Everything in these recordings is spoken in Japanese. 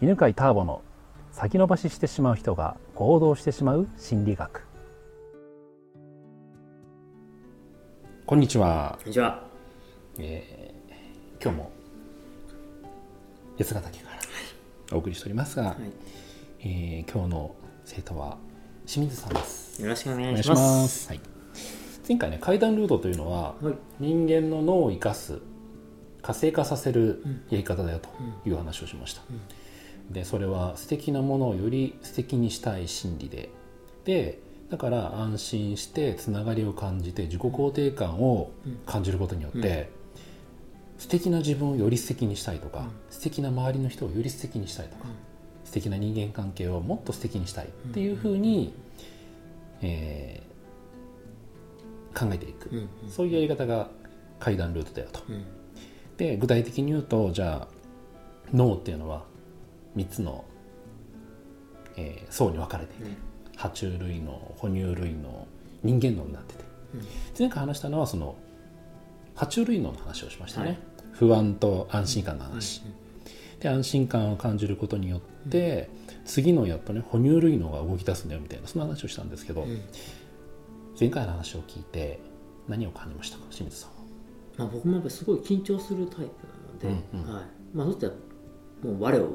犬飼ターボの先延ばししてしまう人が行動してしまう心理学。こんにちは、こんにちは。えー今日も八ヶ岳からお送りしておりますが、はい。えー今日の生徒は清水さんです。よろしくおお願いします。はい、前回ね階段ルートというのは、はい。人間の脳を生かす活性化させるやり方だよという話をしました、でそれは素敵なものをより素敵にしたい心理で。でだから安心してつながりを感じて自己肯定感を感じることによって、素敵な自分をより素敵にしたいとか、素敵な周りの人をより素敵にしたいとか、素敵な人間関係をもっと素敵にしたいっていうふうに、えー考えていく、うん。そういうやり方が階段ルートだよと。うん。で具体的に言うとじゃあ脳っていうのは3つの、えー層に分かれていて、爬虫類脳哺乳類脳人間脳になってて、前回話したのはその爬虫類脳の話をしましたね、はい。不安と安心感の話、で安心感を感じることによって、次のやっとね哺乳類脳が動き出すんだよみたいなそんな話をしたんですけど、ん。前回の話を聞いて何を感じましたか清水さんは？まあ僕もやっぱりすごい緊張するタイプなので、うんうん。はい。まあそしたらもう我を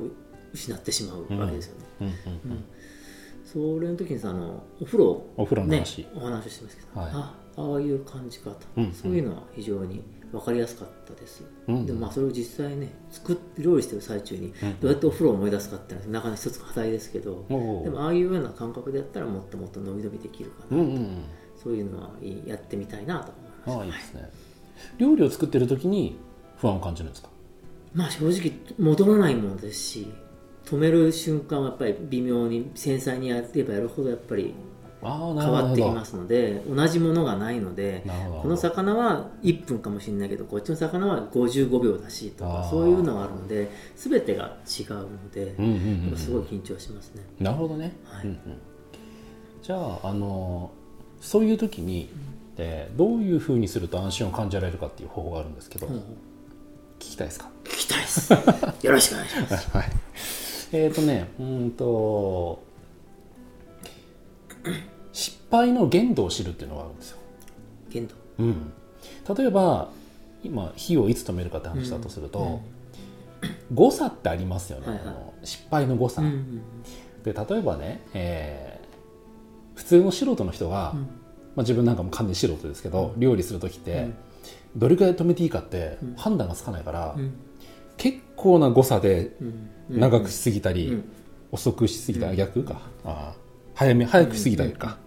失ってしまうわけですよね。うんうんうん。それの時にさあのお風呂お風呂のね話、お話をしてますけど、はい。あああいう感じかと、うんうん。そういうのは非常に分かりやすかったです、うんでもまあそれを実際ね作って料理してる最中にどうやってお風呂を思い出すかっていうのはなかなか一つ課題ですけど、おうでもああいうような感覚でやったらもっともっと伸び伸びできるかな、うんうんうん。そういうのはいいやってみたいなと思いまああいいですね。料理を作ってる時に不安を感じるんですか？すまあ正直戻らないものですし止める瞬間はやっぱり微妙に繊細にやればやるほどやっぱり変わってきますので同じものがないのでこの魚は1分かもしれないけどこっちの魚は55秒だしとかそういうのがあるので全てが違うので、うんうんうんやっぱすごい緊張しますね。なるほどね、はい。うんうん。じゃああのそういう時に、えーどういうふうにすると安心を感じられるかっていう方法があるんですけど、うん聞きたいですか？聞きたいです。よろしくお願いします。はいえっ、とねうーんと失敗の限度を知るっていうのがあるんですよ。限度。うん、例えば今火をいつ止めるかって話だとすると、誤差ってありますよね、はいはい。あの失敗の誤差、うんで例えばね、えー普通の素人の人が、まあ、自分なんかも完全に素人ですけど、料理する時って、どれくらい止めていいかって判断がつかないから、ん結構な誤差でうん。長くしすぎたり、うん。遅くしすぎた、逆か。あー。早め早くしすぎたりか、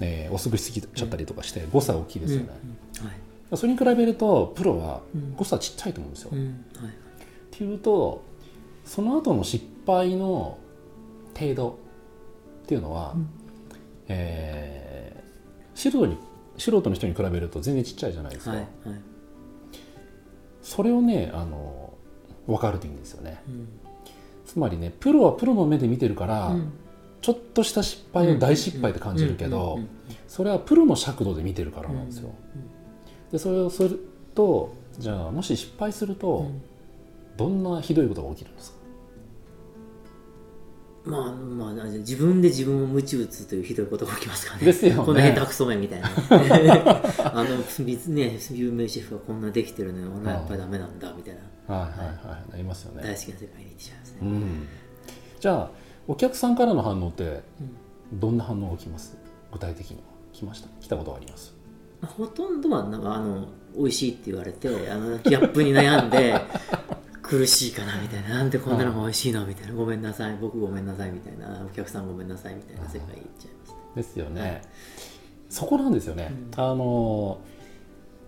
えー遅くしすぎちゃったりとかして誤差大きいですよね、はい。それに比べるとプロは誤差ちっちゃいと思うんですよ。っうん。はい。ていうとその後の失敗の程度っていうのは、えー素人に素人の人に比べると全然ちっちゃいじゃないですか、はい。はい。それをねあの分かるといいんですよね。うん。つまりねプロはプロの目で見てるから、うん。ちょっとした失敗を大失敗って感じるけどそれはプロの尺度で見てるからなんですよ。でそれをするとじゃあもし失敗すると、どんなひどいことが起きるんですか？まあ、まあ、自分で自分を鞭打つというひどいことが起きますからね。ですよねこんな下手くそめみたいな。あの、水ね、有名シェフがこんなできてるのに、俺はやっぱりダメなんだ、みたいな。はいはいはいなりますよね。大好きな世界に行ってしまいますね。うん、じゃあお客さんからの反応ってどんな反応が来ます？具体的には来ました？来たことがあります？まあほとんどは、なんか、あの、美味しいって言われて、あの、ギャップに悩んで、苦しいかなみたいな、なんでこんなのが美味しいのみたいな、ごめんなさい、僕ごめんなさいみたいな、お客さんごめんなさいみたいな。世界に行っちゃいますね。ですよね、そこなんですよね、あの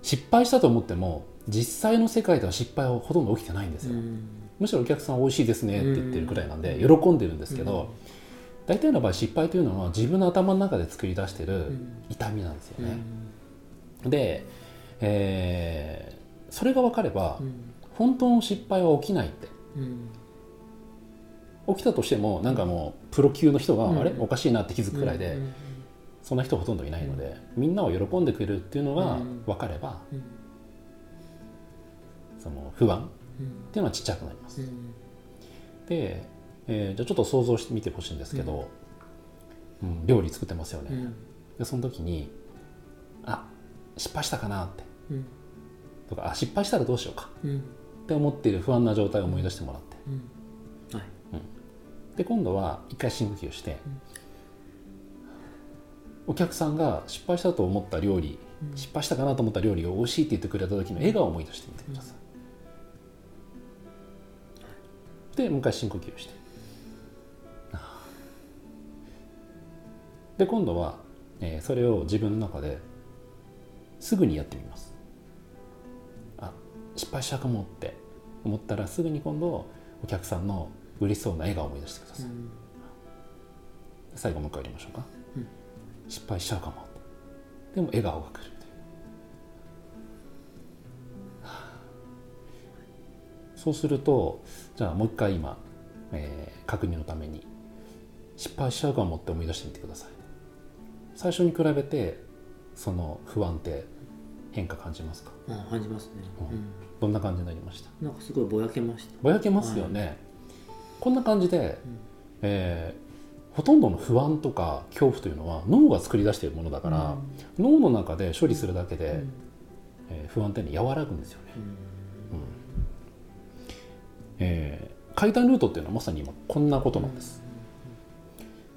失敗したと思っても実際の世界では失敗はほとんど起きてないんですよ、うん。むしろお客さん美味しいですねって言ってるくらいなんで喜んでるんですけど、大体の場合失敗というのは自分の頭の中で作り出してる痛みなんですよね、で、えーそれが分かれば、本当の失敗は起きないって。うん。起きたとしてもなんかもうプロ級の人が、うん。あれ？おかしいなって気づくくらいで、うんそんな人ほとんどいないので、みんなを喜んでくれるっていうのがうん分かれば、うん。その不安っうん。ていうのはちっちゃくなります。うんでえーじゃあちょっと想像してみてほしいんですけど、うん料理作ってますよね、うん。でその時にあ失敗したかなって。うん。とかあ失敗したらどうしようか。うんって思っている不安な状態を思い出してもらって。うん。はい。で今度は一回深呼吸をして、お客さんが失敗したと思った料理、失敗したかなと思った料理を美味しいって言ってくれた時の笑顔を思い出してみてください、でもう一回深呼吸をして。で今度は、えーそれを自分の中ですぐにやってみます。あ失敗したかもって思ったらすぐに今度お客さんの嬉しそうな笑顔を思い出してください、うん。最後もう一回やりましょうか、うん。失敗しちゃうかもでも笑顔が来るそうするとじゃあもう一回今、えー確認のために失敗しちゃうかもって思い出してみてください。最初に比べてその不安って変化感じますか？あ感じますね、うん。うん。どんな感じになりました？なんかすごいぼやけました。ぼやけますよね、こんな感じで、えーほとんどの不安とか恐怖というのは脳が作り出しているものだから、脳の中で処理するだけで、うん。えー不安っていうのは和らぐんですよね、うん。えー階段ルートっていうのはまさに今こんなことなんです、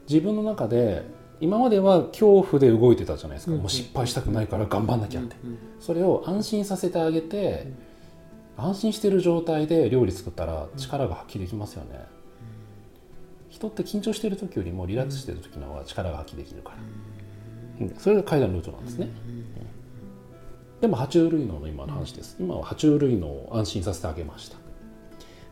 自分の中で今までは恐怖で動いてたじゃないですか、うん。もう失敗したくないから頑張んなきゃって、うんそれを安心させてあげて、安心してる状態で料理作ったら力が発揮できますよね、人って緊張してる時よりもリラックスしてる時の方が力が発揮できるから、うん。それが階段ルートなんですね、でも爬虫類脳の今の話です、今は爬虫類脳を安心させてあげました。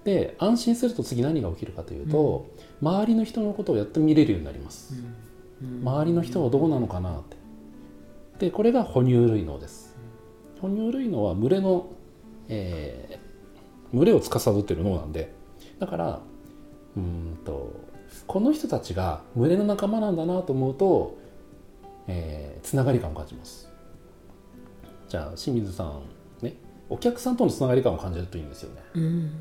で安心すると次何が起きるかというと、周りの人のことをやって見れるようになります、うん周りの人はどうなのかなって。でこれが哺乳類脳です。哺乳類脳は群れの、えー群れを司っている脳なんでだからうーんとこの人たちが群れの仲間なんだなと思うと、えーつながり感を感じます。じゃあ清水さんねお客さんとのつながり感を感じるといいんですよね。うん。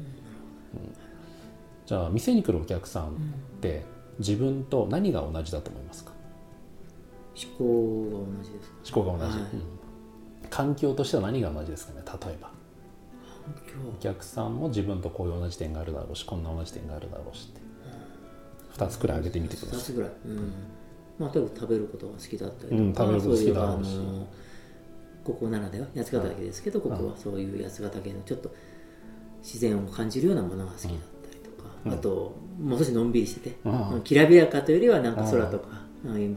じゃあ店に来るお客さんって自分と何が同じだと思いますか？思考が同じですか思考が同じ、はい。うん。環境としては何が同じですかね？例えば。今お客さんも自分とこういう同じ点があるだろうしこんな同じ点があるだろうしって。2つくらい挙げてみてくだ2さい。つぐらい、うん。まあ、例えば食べることが好きだったりとか、う。ん食べること好きだろうし。そういうあのここならでは八ヶ岳ですけど、ここはそういう八ヶ岳のちょっと自然を感じるようなものが好きだっあともう少しのんびりしてて、うん。きらびやかというよりはなんか空とか、うん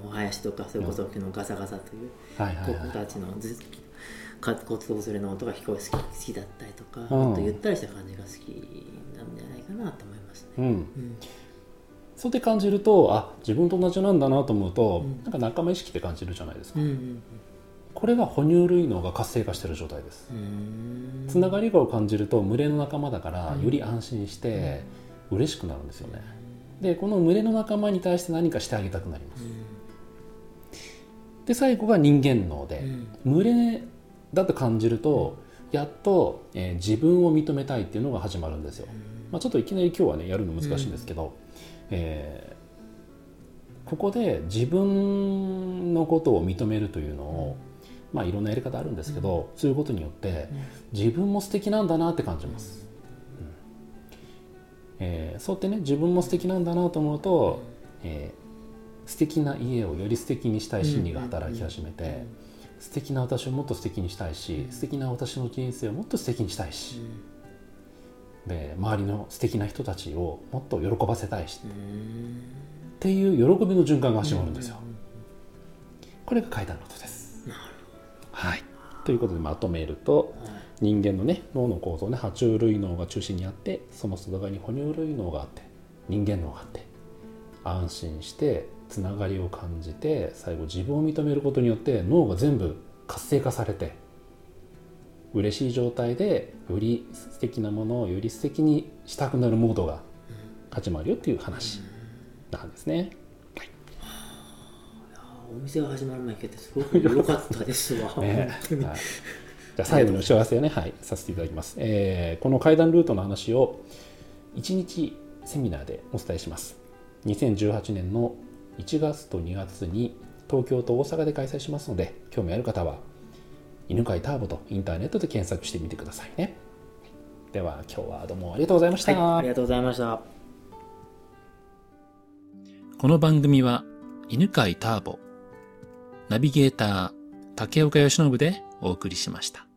お林とかそれこそ昨日ガサガサという子たちのずか骨董それの音が聞こえ好き好きだったりとか、うん。もっとゆったりした感じが好きなんじゃないかなと思いますね。うん。うん。そうやって感じるとあ自分と同じなんだなと思うと、うん。なんか仲間意識って感じるじゃないですか、うんうんこれが哺乳類脳が活性化してる状態ですうん。つながりを感じると群れの仲間だからうんより安心して嬉しくなるんですよね。でこの群れの仲間に対して何かしてあげたくなります。で最後が人間脳で群れだと感じるとやっと、えー自分を認めたいっていうのが始まるんですよ、まあ、ちょっといきなり今日はねやるの難しいんですけど、えーここで自分のことを認めるというのを、まあいろんなやり方あるんですけど、そういうことによって自分も素敵なんだなって感じます、うんえーそうやってね自分も素敵なんだなと思うと、えー素敵な家をより素敵にしたい心理が働き始めて、素敵な私をもっと素敵にしたいし素敵な私の人生をもっと素敵にしたいし、で周りの素敵な人たちをもっと喜ばせたいしっていう喜びの循環が始まるんですよ。これが階段のことです。はい、ということでまとめると人間のね脳の構造ね爬虫類脳が中心にあってその外側に哺乳類脳があって人間脳があって安心してつながりを感じて最後自分を認めることによって脳が全部活性化されて嬉しい状態でより素敵なものをより素敵にしたくなるモードが始まるよっていう話なんですね。お店が始まる前に行けてすごく良かったですわ。ね。はい、じゃあ最後にお知らせをね、はい、させていただきます、えーこの階段ルートの話を1日セミナーでお伝えします。2018年の1月と2月に東京と大阪で開催しますので興味ある方は犬飼ターボとインターネットで検索してみてくださいね。では今日はどうもありがとうございました、はい、ありがとうございました。この番組は犬飼ターボナビゲーター竹岡由伸でお送りしました